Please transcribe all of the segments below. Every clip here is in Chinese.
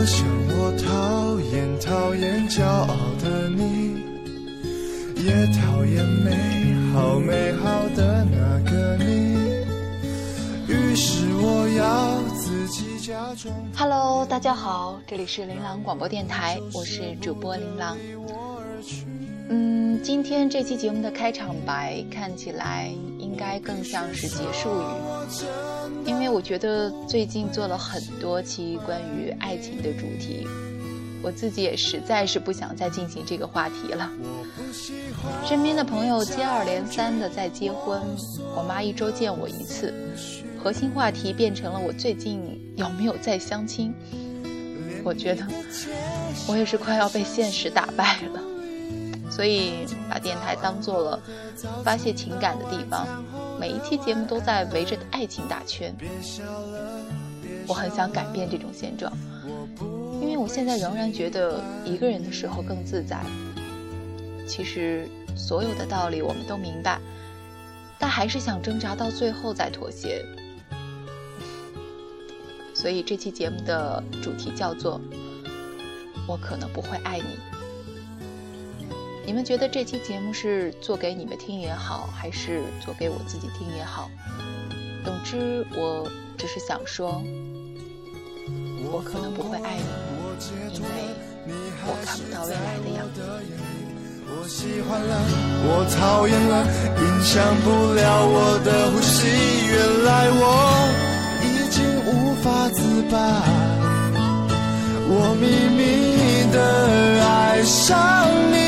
我想我讨厌讨厌骄傲的你，也讨厌美好美好的那个你。于是我要自己假装。Hello，大家好，这里是琳琅广播电台，我是主播琳琅。嗯，今天这期节目的开场白看起来应该更像是结束语，因为我觉得最近做了很多期关于爱情的主题，我自己也实在是不想再进行这个话题了。身边的朋友接二连三的在结婚，我妈一周见我一次，核心话题变成了我最近有没有在相亲。我觉得我也是快要被现实打败了。所以把电台当做了发泄情感的地方，每一期节目都在围着爱情打圈。我很想改变这种现状，因为我现在仍然觉得一个人的时候更自在。其实所有的道理我们都明白，但还是想挣扎到最后再妥协。所以这期节目的主题叫做“我可能不会爱你”。你们觉得这期节目是做给你们听也好，还是做给我自己听也好？总之，我只是想说，我可能不会爱你，因为我看不到未来的样子。我喜欢了，我讨厌了，影响不了我的呼吸。原来我已经无法自拔，我秘密的爱上你。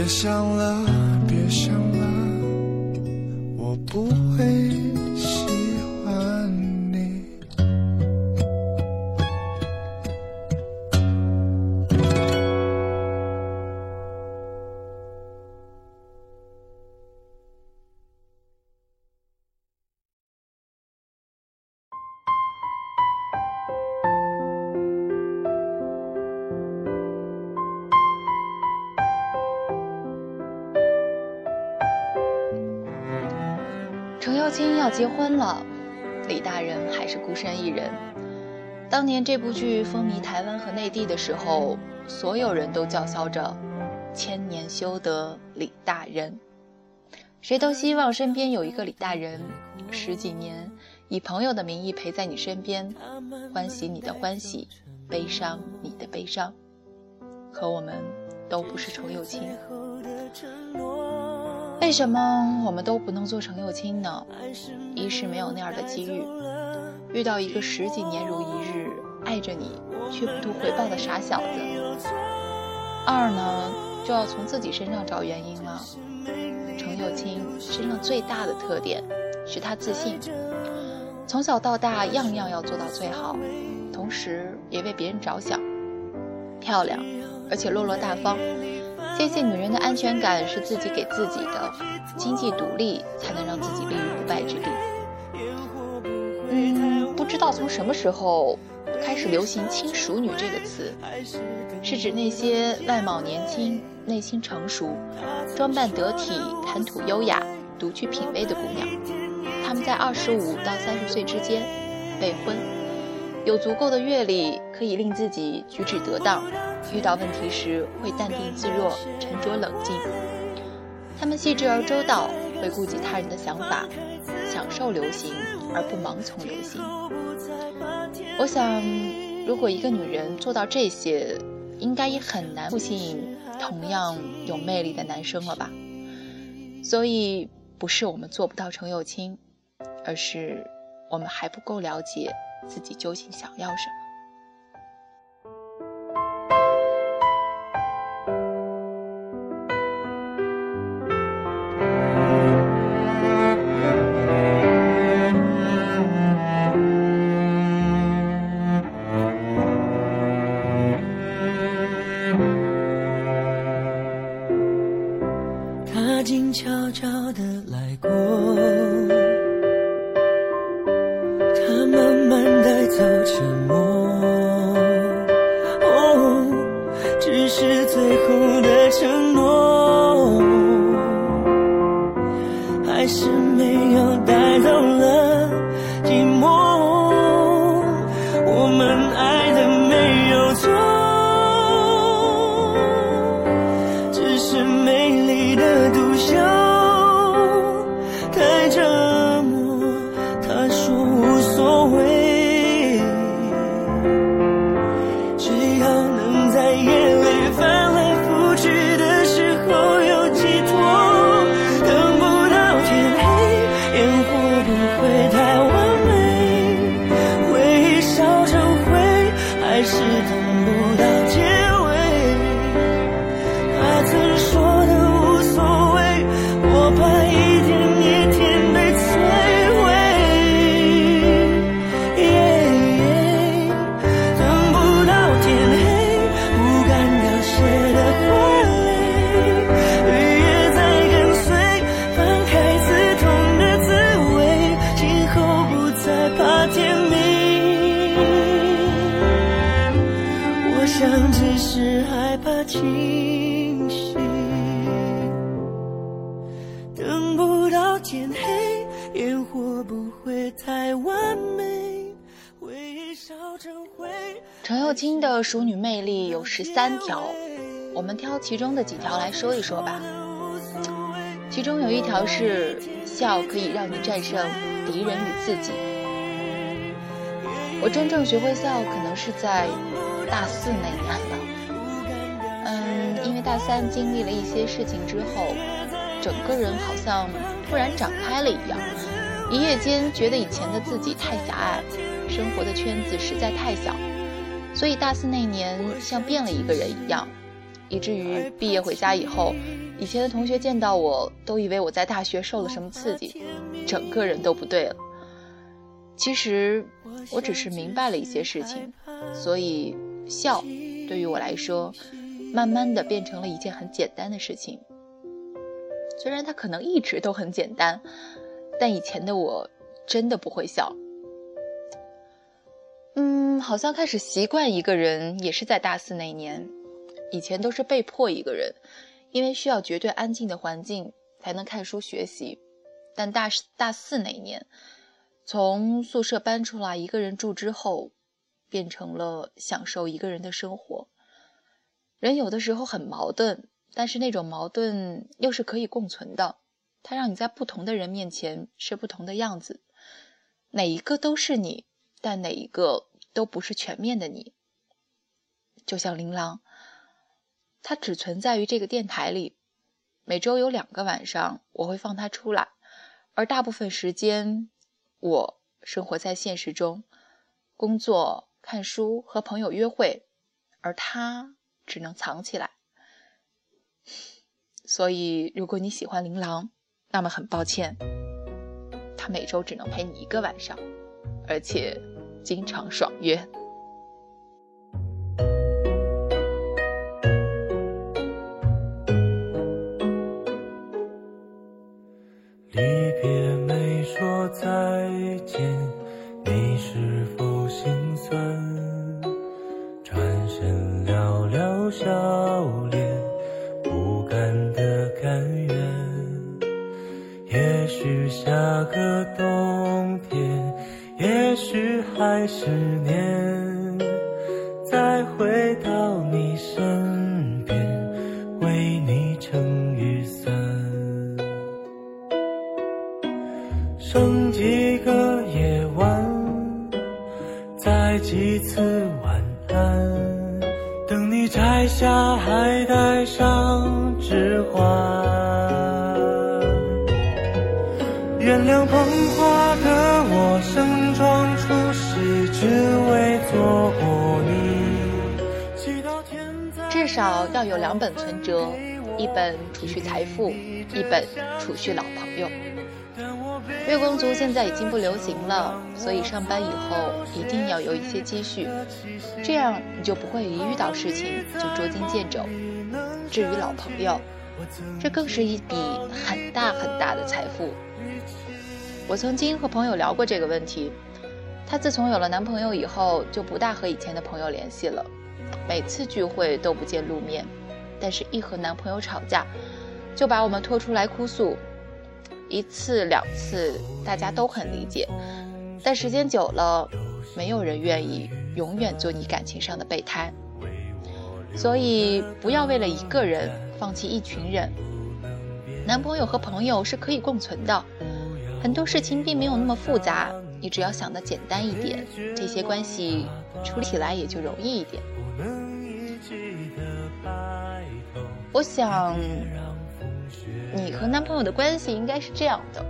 别想了，要结婚了，李大人还是孤身一人。当年这部剧风靡台湾和内地的时候，所有人都叫嚣着“千年修得李大人”，谁都希望身边有一个李大人，十几年以朋友的名义陪在你身边，欢喜你的欢喜，悲伤你的悲伤。可我们都不是程又青。为什么我们都不能做程又青呢？一是没有那样的机遇，遇到一个十几年如一日爱着你却不图回报的傻小子；二呢，就要从自己身上找原因了。程又青身上最大的特点是他自信，从小到大样样要做到最好，同时也为别人着想，漂亮，而且落落大方。这些女人的安全感是自己给自己的，经济独立才能让自己立于不败之地。嗯，不知道从什么时候开始流行“轻熟女”这个词，是指那些外貌年轻、内心成熟、装扮得体、谈吐优雅、独具品味的姑娘。她们在二十五到三十岁之间未婚，有足够的阅历可以令自己举止得当。遇到问题时会淡定自若、沉着冷静。他们细致而周到，会顾及他人的想法，享受流行而不盲从流行。我想，如果一个女人做到这些，应该也很难不吸引同样有魅力的男生了吧？所以，不是我们做不到程又青，而是我们还不够了解自己究竟想要什么。是美丽的独秀父亲的熟女魅力有十三条，我们挑其中的几条来说一说吧。其中有一条是笑可以让你战胜敌人与自己。我真正学会笑，可能是在大四那年了。嗯，因为大三经历了一些事情之后，整个人好像突然长开了一样，一夜间觉得以前的自己太狭隘，生活的圈子实在太小。所以大四那年像变了一个人一样，以至于毕业回家以后，以前的同学见到我都以为我在大学受了什么刺激，整个人都不对了。其实我只是明白了一些事情，所以笑对于我来说，慢慢的变成了一件很简单的事情。虽然它可能一直都很简单，但以前的我真的不会笑。嗯好像开始习惯一个人，也是在大四那年。以前都是被迫一个人，因为需要绝对安静的环境才能看书学习。但大大四那年，从宿舍搬出来一个人住之后，变成了享受一个人的生活。人有的时候很矛盾，但是那种矛盾又是可以共存的。它让你在不同的人面前是不同的样子，哪一个都是你，但哪一个？都不是全面的你，就像琳琅，他只存在于这个电台里。每周有两个晚上，我会放他出来，而大部分时间，我生活在现实中，工作、看书、和朋友约会，而他只能藏起来。所以，如果你喜欢琳琅，那么很抱歉，他每周只能陪你一个晚上，而且。经常爽约。有两本存折，一本储蓄财富，一本储蓄老朋友。月光族现在已经不流行了，所以上班以后一定要有一些积蓄，这样你就不会一遇到事情就捉襟见肘。至于老朋友，这更是一笔很大很大的财富。我曾经和朋友聊过这个问题，她自从有了男朋友以后，就不大和以前的朋友联系了，每次聚会都不见露面，但是一和男朋友吵架，就把我们拖出来哭诉。一次两次，大家都很理解，但时间久了，没有人愿意永远做你感情上的备胎。所以，不要为了一个人放弃一群人。男朋友和朋友是可以共存的，很多事情并没有那么复杂，你只要想的简单一点，这些关系处理起来也就容易一点。我想。你和男朋友的关系应该是这样的：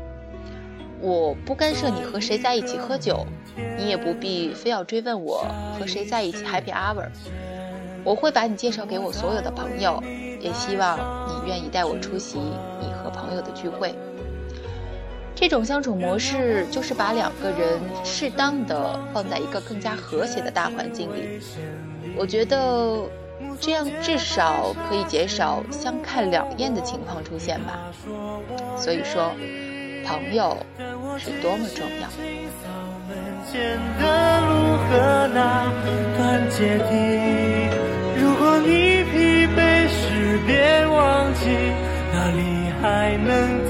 我不干涉你和谁在一起喝酒，你也不必非要追问我和谁在一起 Happy Hour。我会把你介绍给我所有的朋友，也希望你愿意带我出席你和朋友的聚会。这种相处模式就是把两个人适当的放在一个更加和谐的大环境里。我觉得。这样至少可以减少相看两厌的情况出现吧。所以说，朋友是多么重要。如果你疲惫时，别忘记哪里还能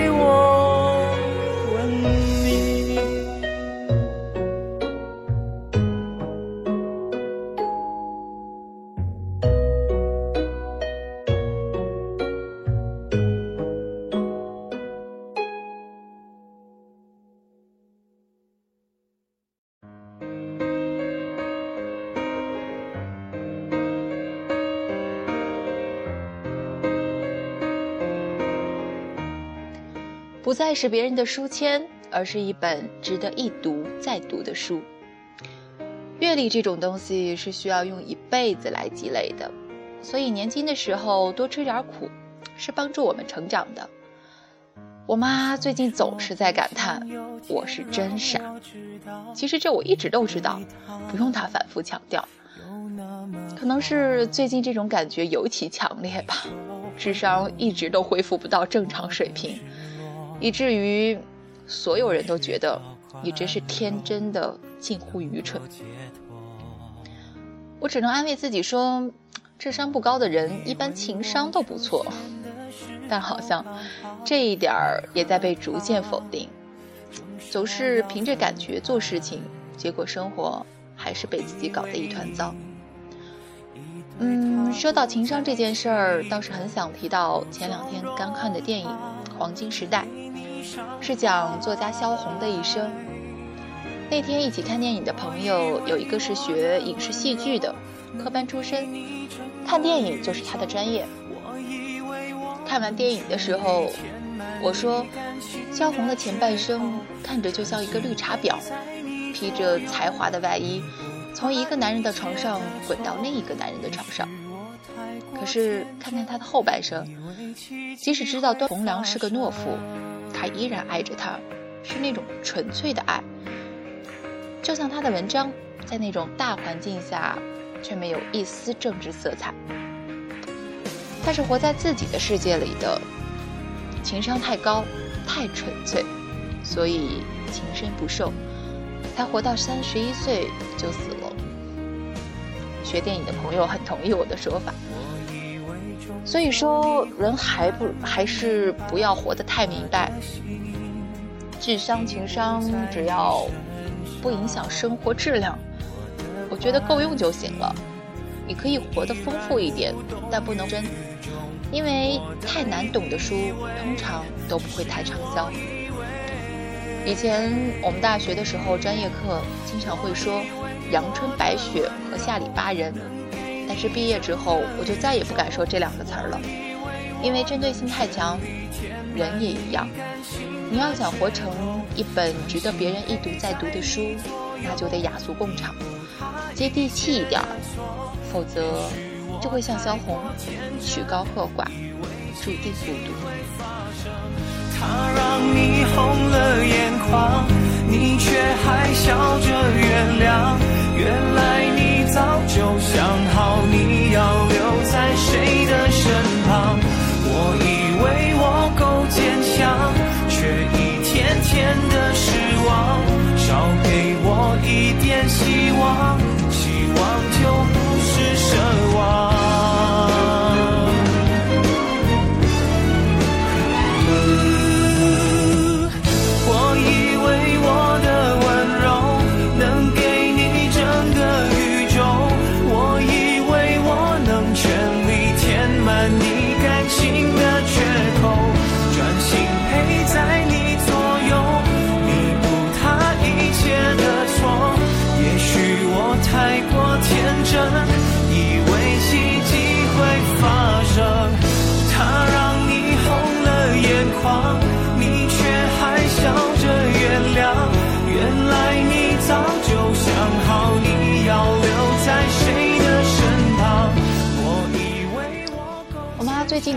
再是别人的书签，而是一本值得一读再读的书。阅历这种东西是需要用一辈子来积累的，所以年轻的时候多吃点苦，是帮助我们成长的。我妈最近总是在感叹我是真傻，其实这我一直都知道，不用她反复强调。可能是最近这种感觉尤其强烈吧，智商一直都恢复不到正常水平。以至于所有人都觉得你真是天真的近乎愚蠢。我只能安慰自己说，智商不高的人一般情商都不错，但好像这一点儿也在被逐渐否定。总是凭着感觉做事情，结果生活还是被自己搞得一团糟。嗯，说到情商这件事儿，倒是很想提到前两天刚看的电影《黄金时代》。是讲作家萧红的一生。那天一起看电影的朋友有一个是学影视戏剧的，科班出身，看电影就是他的专业。看完电影的时候，我说，萧红的前半生看着就像一个绿茶婊，披着才华的外衣，从一个男人的床上滚到另一个男人的床上。可是看看他的后半生，即使知道段洪良是个懦夫。他依然爱着她，是那种纯粹的爱，就像他的文章，在那种大环境下，却没有一丝政治色彩。他是活在自己的世界里的，情商太高，太纯粹，所以情深不寿，才活到三十一岁就死了。学电影的朋友很同意我的说法。所以说，人还不还是不要活得太明白，智商情商只要不影响生活质量，我觉得够用就行了。你可以活得丰富一点，但不能真。因为太难懂的书通常都不会太畅销。以前我们大学的时候，专业课经常会说“阳春白雪”和“下里巴人”，但是毕业之后，我就再也不敢说这两个词儿了，因为针对性太强。人也一样，你要想活成一本值得别人一读再读的书，那就得雅俗共赏，接地气一点儿，否则。就会像萧红，曲高和寡，注定孤独。他让你红了眼眶，你却还笑着原谅。原来你早就想好你要留在谁的身旁。我以为我够坚强，却一天天的失望。少给我一点希望，希望就不是奢望。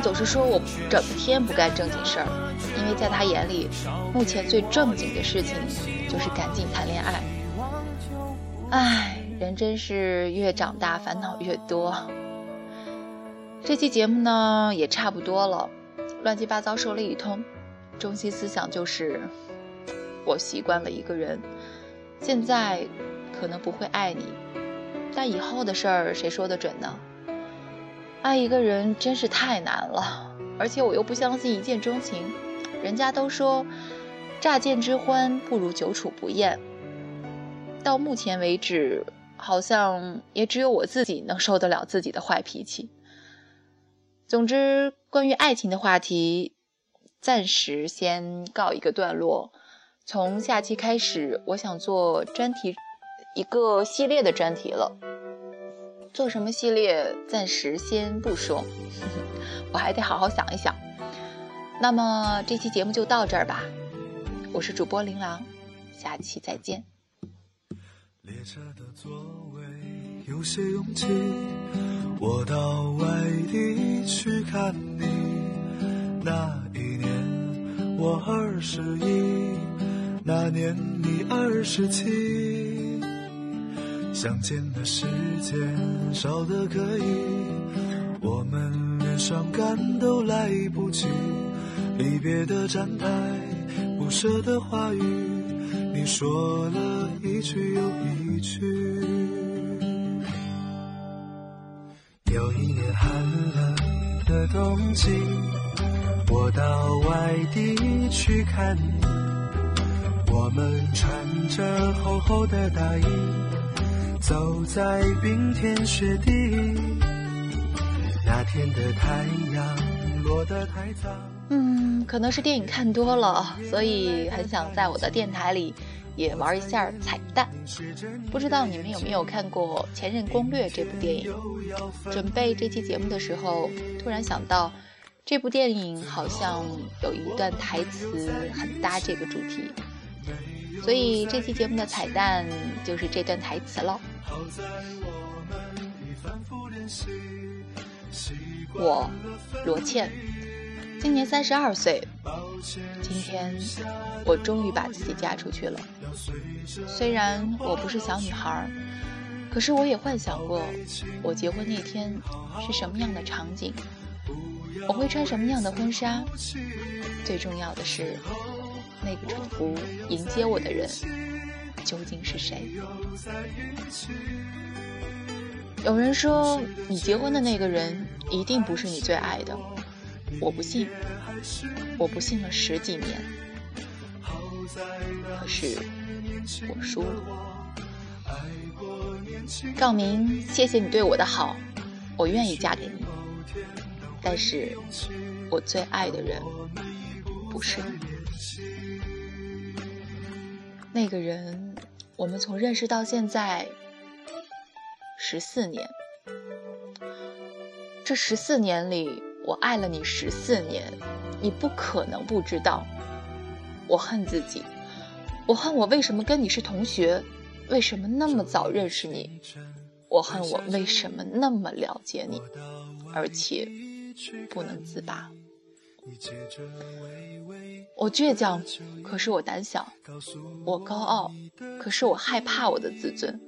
总是说我整天不干正经事儿，因为在他眼里，目前最正经的事情就是赶紧谈恋爱。唉，人真是越长大烦恼越多。这期节目呢也差不多了，乱七八糟说了一通，中心思想就是我习惯了一个人，现在可能不会爱你，但以后的事儿谁说得准呢？爱一个人真是太难了，而且我又不相信一见钟情。人家都说，乍见之欢不如久处不厌。到目前为止，好像也只有我自己能受得了自己的坏脾气。总之，关于爱情的话题，暂时先告一个段落。从下期开始，我想做专题，一个系列的专题了。做什么系列暂时先不说，我还得好好想一想。那么这期节目就到这儿吧，我是主播琳琅，下期再见。列车的座位有些拥挤，我到外地去看你。那一年我二十一，那年你二十七。相见的时间少得可以，我们连伤感都来不及。离别的站台，不舍的话语，你说了一句又一句。有一年寒冷的冬季，我到外地去看你，我们穿着厚厚的大衣。走在冰天雪地，那天的太阳落得太早。嗯，可能是电影看多了，所以很想在我的电台里也玩一下彩蛋。不知道你们有没有看过《前任攻略》这部电影？准备这期节目的时候，突然想到这部电影好像有一段台词很搭这个主题，所以这期节目的彩蛋就是这段台词了。我罗茜，今年三十二岁，今天我终于把自己嫁出去了。虽然我不是小女孩，可是我也幻想过我结婚那天是什么样的场景，我会穿什么样的婚纱。最重要的是，那个祝福迎接我的人究竟是谁？有人说，你结婚的那个人一定不是你最爱的。我不信，我不信了十几年，可是我输了。赵明，谢谢你对我的好，我愿意嫁给你。但是，我最爱的人不是你。那个人，我们从认识到现在十四年，这十四年里。我爱了你十四年，你不可能不知道。我恨自己，我恨我为什么跟你是同学，为什么那么早认识你，我恨我为什么那么了解你，而且不能自拔。我倔强，可是我胆小；我高傲，可是我害怕我的自尊。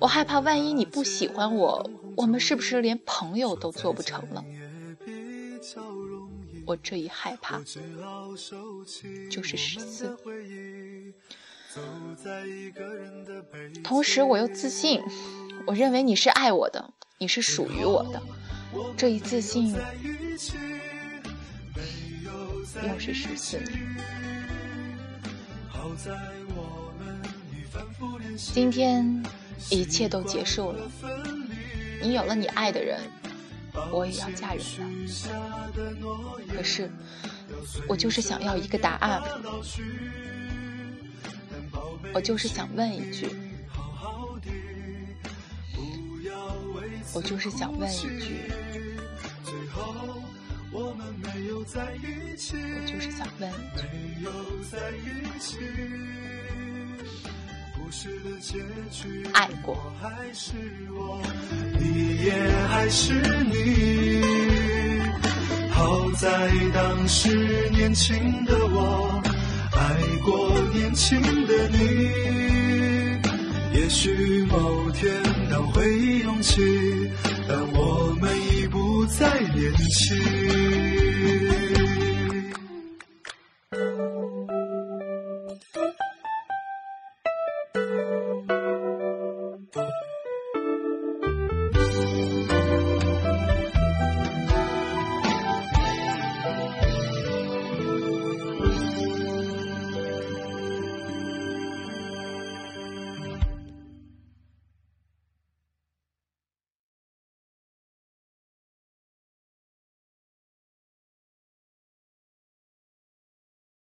我害怕万一你不喜欢我，我们是不是连朋友都做不成了？我这一害怕，就是十四。同时，我又自信，我认为你是爱我的，你是属于我的。这一自信，又是十四年。今天，一切都结束了，你有了你爱的人。我也要嫁人了，可是我就是想要一个答案，我就是想问一句，我就是想问一句，我就是想问一起，故事的结局，爱过。你也还是你，好在当时年轻的我爱过年轻的你。也许某天当回忆涌起，但我们已不再年轻。